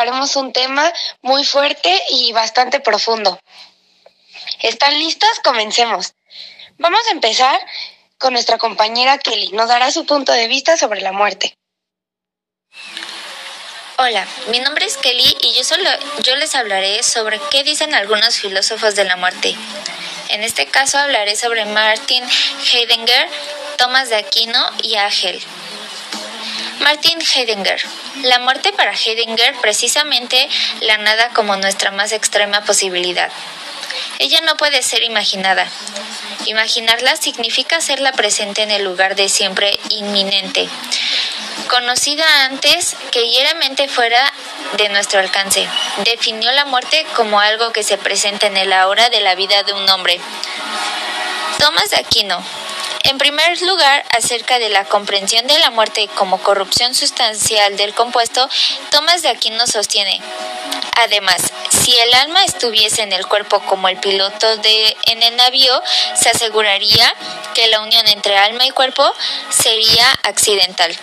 tocaremos un tema muy fuerte y bastante profundo. ¿Están listos? Comencemos. Vamos a empezar con nuestra compañera Kelly. Nos dará su punto de vista sobre la muerte. Hola, mi nombre es Kelly y yo, solo, yo les hablaré sobre qué dicen algunos filósofos de la muerte. En este caso hablaré sobre Martin Heidegger, Thomas de Aquino y Agel. Martin Heidegger. La muerte para Heidegger precisamente la nada como nuestra más extrema posibilidad. Ella no puede ser imaginada. Imaginarla significa hacerla presente en el lugar de siempre inminente, conocida antes que hieramente fuera de nuestro alcance. Definió la muerte como algo que se presenta en el ahora de la vida de un hombre. Tomás de Aquino, en primer lugar, acerca de la comprensión de la muerte como corrupción sustancial del compuesto, Tomás de Aquino sostiene. Además, si el alma estuviese en el cuerpo como el piloto de en el navío, se aseguraría que la unión entre alma y cuerpo sería accidental.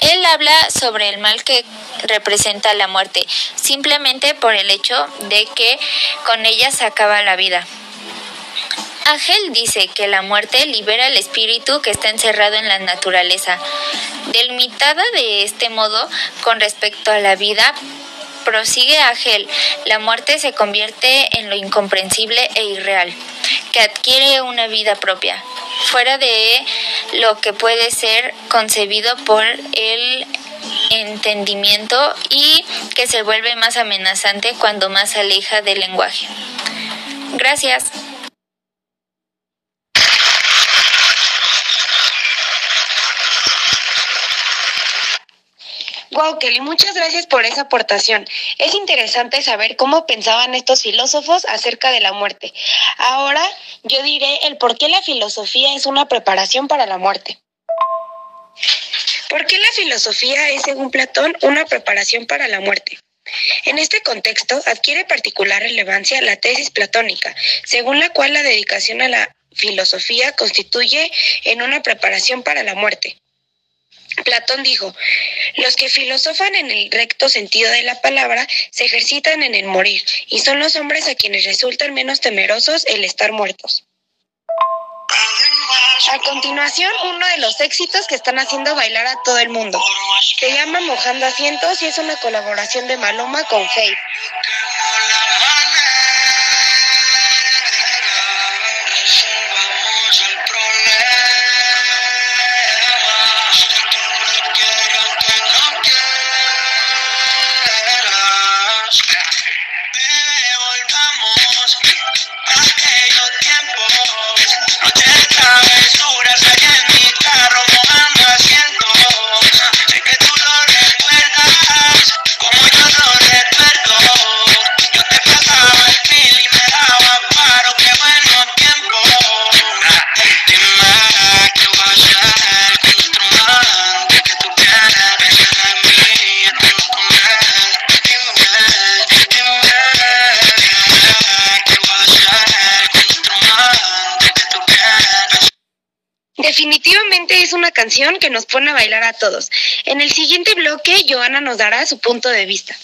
Él habla sobre el mal que representa la muerte, simplemente por el hecho de que con ella se acaba la vida. Ángel dice que la muerte libera el espíritu que está encerrado en la naturaleza. Delimitada de este modo con respecto a la vida, prosigue Ángel, la muerte se convierte en lo incomprensible e irreal, que adquiere una vida propia, fuera de lo que puede ser concebido por el entendimiento y que se vuelve más amenazante cuando más aleja del lenguaje. Gracias. Wow, Kelly, muchas gracias por esa aportación. Es interesante saber cómo pensaban estos filósofos acerca de la muerte. Ahora yo diré el por qué la filosofía es una preparación para la muerte. ¿Por qué la filosofía es, según Platón, una preparación para la muerte? En este contexto adquiere particular relevancia la tesis platónica, según la cual la dedicación a la filosofía constituye en una preparación para la muerte. Platón dijo, los que filosofan en el recto sentido de la palabra se ejercitan en el morir, y son los hombres a quienes resultan menos temerosos el estar muertos. A continuación, uno de los éxitos que están haciendo bailar a todo el mundo. Se llama Mojando Asientos y es una colaboración de Maluma con Faith. Es una canción que nos pone a bailar a todos. En el siguiente bloque, Joana nos dará su punto de vista.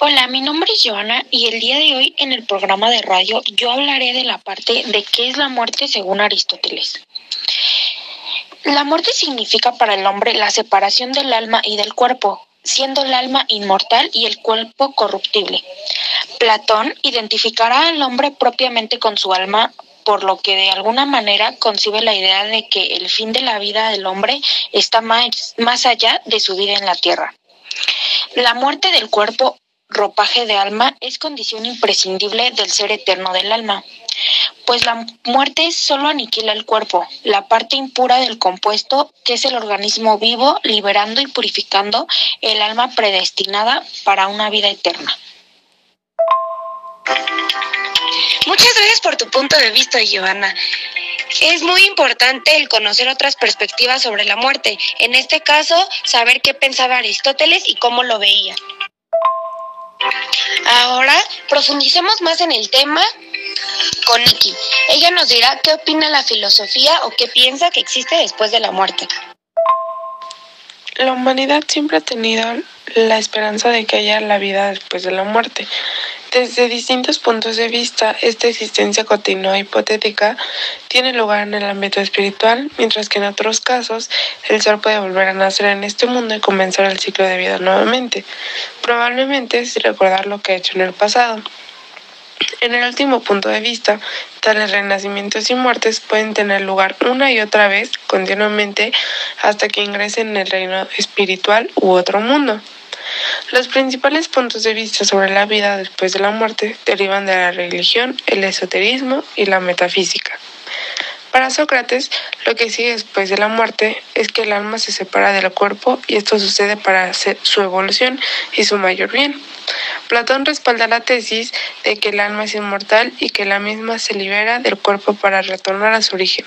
Hola, mi nombre es Joana y el día de hoy en el programa de radio yo hablaré de la parte de qué es la muerte según Aristóteles. La muerte significa para el hombre la separación del alma y del cuerpo, siendo el alma inmortal y el cuerpo corruptible. Platón identificará al hombre propiamente con su alma por lo que de alguna manera concibe la idea de que el fin de la vida del hombre está más, más allá de su vida en la tierra. La muerte del cuerpo, ropaje de alma, es condición imprescindible del ser eterno del alma, pues la muerte solo aniquila el cuerpo, la parte impura del compuesto que es el organismo vivo, liberando y purificando el alma predestinada para una vida eterna. Muchas gracias por tu punto de vista, Giovanna. Es muy importante el conocer otras perspectivas sobre la muerte. En este caso, saber qué pensaba Aristóteles y cómo lo veía. Ahora profundicemos más en el tema con Nikki. Ella nos dirá qué opina la filosofía o qué piensa que existe después de la muerte. La humanidad siempre ha tenido la esperanza de que haya la vida después de la muerte. Desde distintos puntos de vista, esta existencia continua hipotética tiene lugar en el ámbito espiritual, mientras que en otros casos el ser puede volver a nacer en este mundo y comenzar el ciclo de vida nuevamente, probablemente sin recordar lo que ha hecho en el pasado. En el último punto de vista, tales renacimientos y muertes pueden tener lugar una y otra vez continuamente hasta que ingresen en el reino espiritual u otro mundo. Los principales puntos de vista sobre la vida después de la muerte derivan de la religión, el esoterismo y la metafísica. Para Sócrates, lo que sigue después de la muerte es que el alma se separa del cuerpo y esto sucede para su evolución y su mayor bien. Platón respalda la tesis de que el alma es inmortal y que la misma se libera del cuerpo para retornar a su origen.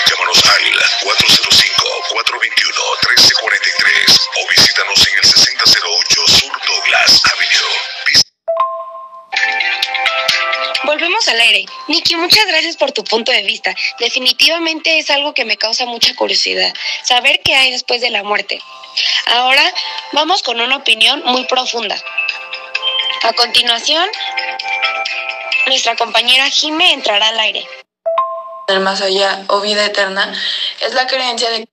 Llámanos al 405 421 1343 o visítanos en el 6008 Sur Douglas Avenue. Volvemos al aire. Nikki, muchas gracias por tu punto de vista. Definitivamente es algo que me causa mucha curiosidad, saber qué hay después de la muerte. Ahora vamos con una opinión muy profunda. A continuación, nuestra compañera Jime entrará al aire. El más allá o vida eterna es la creencia de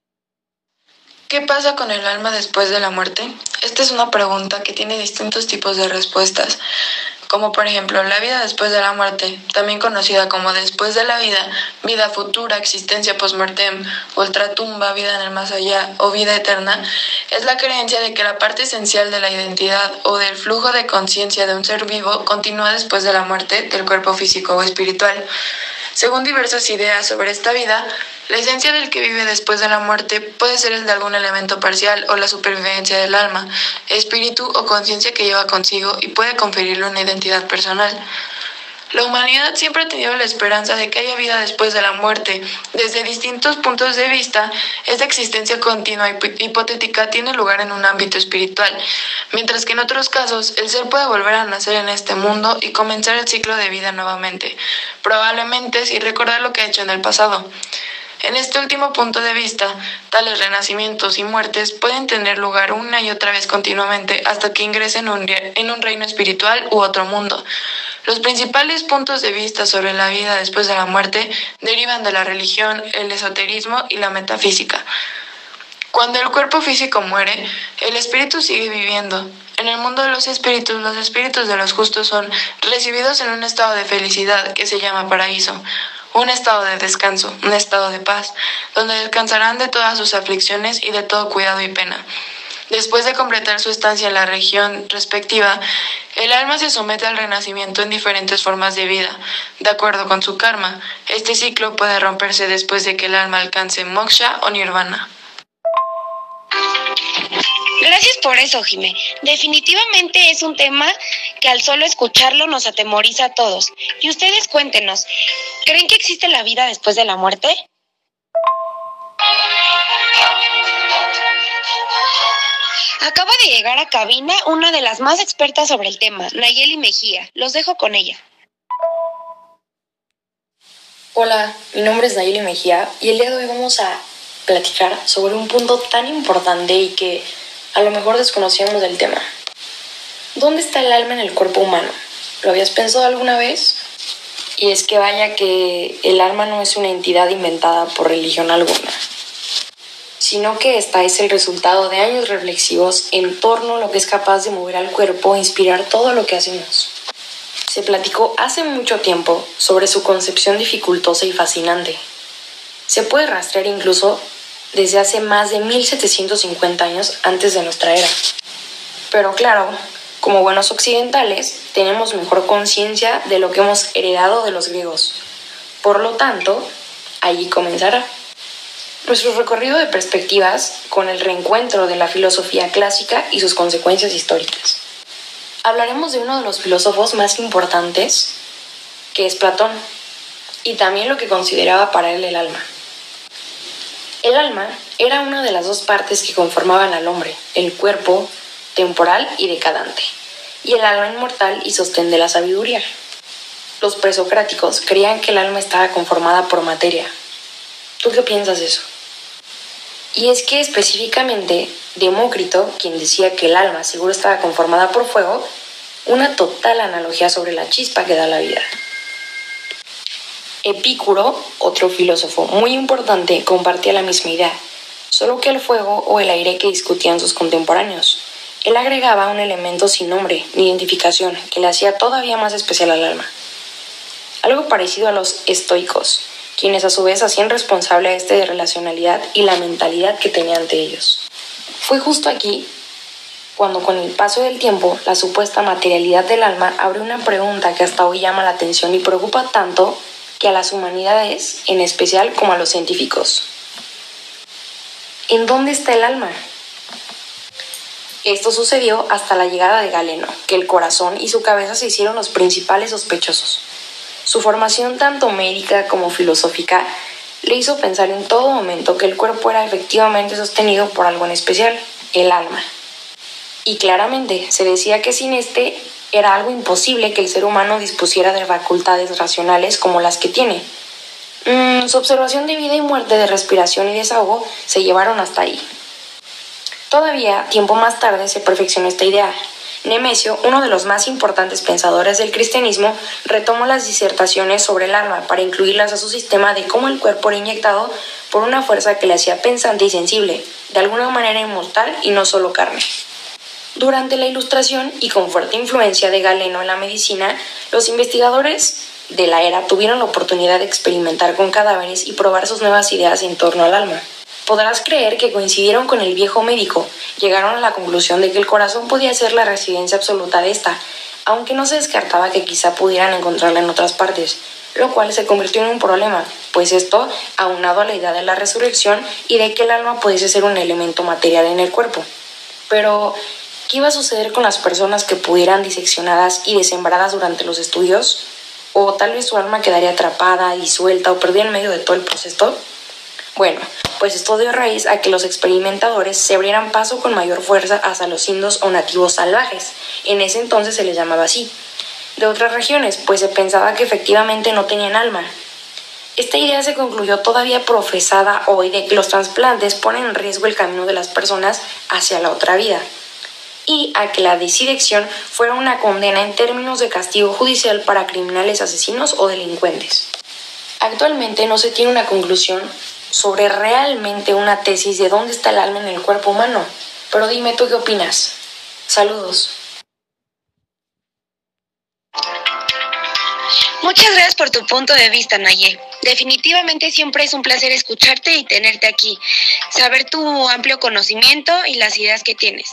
¿Qué pasa con el alma después de la muerte? Esta es una pregunta que tiene distintos tipos de respuestas, como por ejemplo la vida después de la muerte, también conocida como después de la vida, vida futura, existencia post-mortem, ultratumba, vida en el más allá o vida eterna, es la creencia de que la parte esencial de la identidad o del flujo de conciencia de un ser vivo continúa después de la muerte del cuerpo físico o espiritual. Según diversas ideas sobre esta vida, la esencia del que vive después de la muerte puede ser el de algún elemento parcial o la supervivencia del alma, espíritu o conciencia que lleva consigo y puede conferirle una identidad personal. La humanidad siempre ha tenido la esperanza de que haya vida después de la muerte. Desde distintos puntos de vista, esta existencia continua y hipotética tiene lugar en un ámbito espiritual, mientras que en otros casos el ser puede volver a nacer en este mundo y comenzar el ciclo de vida nuevamente, probablemente sin recordar lo que ha hecho en el pasado. En este último punto de vista, tales renacimientos y muertes pueden tener lugar una y otra vez continuamente hasta que ingresen en un reino espiritual u otro mundo. Los principales puntos de vista sobre la vida después de la muerte derivan de la religión, el esoterismo y la metafísica. Cuando el cuerpo físico muere, el espíritu sigue viviendo. En el mundo de los espíritus, los espíritus de los justos son recibidos en un estado de felicidad que se llama paraíso un estado de descanso, un estado de paz, donde descansarán de todas sus aflicciones y de todo cuidado y pena. Después de completar su estancia en la región respectiva, el alma se somete al renacimiento en diferentes formas de vida, de acuerdo con su karma. Este ciclo puede romperse después de que el alma alcance moksha o nirvana. Gracias por eso, Jimé. Definitivamente es un tema que al solo escucharlo nos atemoriza a todos. Y ustedes cuéntenos, ¿creen que existe la vida después de la muerte? Acaba de llegar a cabina una de las más expertas sobre el tema, Nayeli Mejía. Los dejo con ella. Hola, mi nombre es Nayeli Mejía y el día de hoy vamos a platicar sobre un punto tan importante y que a lo mejor desconocíamos del tema. ¿Dónde está el alma en el cuerpo humano? ¿Lo habías pensado alguna vez? Y es que vaya que el alma no es una entidad inventada por religión alguna, sino que esta es el resultado de años reflexivos en torno a lo que es capaz de mover al cuerpo e inspirar todo lo que hacemos. Se platicó hace mucho tiempo sobre su concepción dificultosa y fascinante. Se puede rastrear incluso desde hace más de 1750 años antes de nuestra era. Pero claro, como buenos occidentales, tenemos mejor conciencia de lo que hemos heredado de los griegos. Por lo tanto, allí comenzará. Nuestro recorrido de perspectivas con el reencuentro de la filosofía clásica y sus consecuencias históricas. Hablaremos de uno de los filósofos más importantes, que es Platón, y también lo que consideraba para él el alma. El alma era una de las dos partes que conformaban al hombre, el cuerpo temporal y decadente, y el alma inmortal y sostén de la sabiduría. Los presocráticos creían que el alma estaba conformada por materia. ¿Tú qué piensas eso? Y es que específicamente Demócrito, quien decía que el alma seguro estaba conformada por fuego, una total analogía sobre la chispa que da la vida. Epicuro, otro filósofo muy importante, compartía la misma idea, solo que el fuego o el aire que discutían sus contemporáneos. Él agregaba un elemento sin nombre ni identificación que le hacía todavía más especial al alma. Algo parecido a los estoicos, quienes a su vez hacían responsable a este de relacionalidad y la mentalidad que tenía ante ellos. Fue justo aquí cuando con el paso del tiempo la supuesta materialidad del alma abre una pregunta que hasta hoy llama la atención y preocupa tanto que a las humanidades, en especial como a los científicos. ¿En dónde está el alma? Esto sucedió hasta la llegada de Galeno, que el corazón y su cabeza se hicieron los principales sospechosos. Su formación tanto médica como filosófica le hizo pensar en todo momento que el cuerpo era efectivamente sostenido por algo en especial, el alma. Y claramente se decía que sin este era algo imposible que el ser humano dispusiera de facultades racionales como las que tiene. Mm, su observación de vida y muerte, de respiración y desahogo se llevaron hasta ahí. Todavía, tiempo más tarde, se perfeccionó esta idea, Nemesio, uno de los más importantes pensadores del cristianismo, retomó las disertaciones sobre el alma para incluirlas a su sistema de cómo el cuerpo era inyectado por una fuerza que le hacía pensante y sensible, de alguna manera inmortal y no solo carne. Durante la Ilustración y con fuerte influencia de Galeno en la medicina, los investigadores de la era tuvieron la oportunidad de experimentar con cadáveres y probar sus nuevas ideas en torno al alma. Podrás creer que coincidieron con el viejo médico, llegaron a la conclusión de que el corazón podía ser la residencia absoluta de esta, aunque no se descartaba que quizá pudieran encontrarla en otras partes, lo cual se convirtió en un problema, pues esto, aunado a la idea de la resurrección y de que el alma pudiese ser un elemento material en el cuerpo. Pero, ¿qué iba a suceder con las personas que pudieran diseccionadas y desembradas durante los estudios? ¿O tal vez su alma quedaría atrapada, disuelta o perdida en medio de todo el proceso? Bueno, pues esto dio raíz a que los experimentadores se abrieran paso con mayor fuerza hacia los indos o nativos salvajes, en ese entonces se les llamaba así, de otras regiones, pues se pensaba que efectivamente no tenían alma. Esta idea se concluyó todavía profesada hoy de que los trasplantes ponen en riesgo el camino de las personas hacia la otra vida y a que la desidección fuera una condena en términos de castigo judicial para criminales asesinos o delincuentes. Actualmente no se tiene una conclusión sobre realmente una tesis de dónde está el alma en el cuerpo humano. Pero dime tú qué opinas. Saludos. Muchas gracias por tu punto de vista, Naye. Definitivamente siempre es un placer escucharte y tenerte aquí, saber tu amplio conocimiento y las ideas que tienes.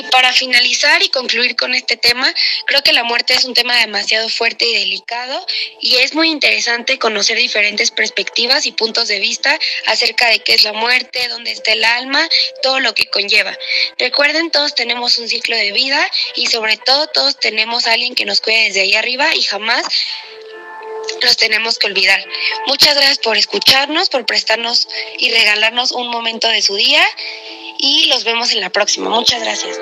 Y para finalizar y concluir con este tema, creo que la muerte es un tema demasiado fuerte y delicado y es muy interesante conocer diferentes perspectivas y puntos de vista acerca de qué es la muerte, dónde está el alma, todo lo que conlleva. Recuerden, todos tenemos un ciclo de vida y sobre todo todos tenemos a alguien que nos cuide desde ahí arriba y jamás los tenemos que olvidar. Muchas gracias por escucharnos, por prestarnos y regalarnos un momento de su día y los vemos en la próxima. Muchas gracias.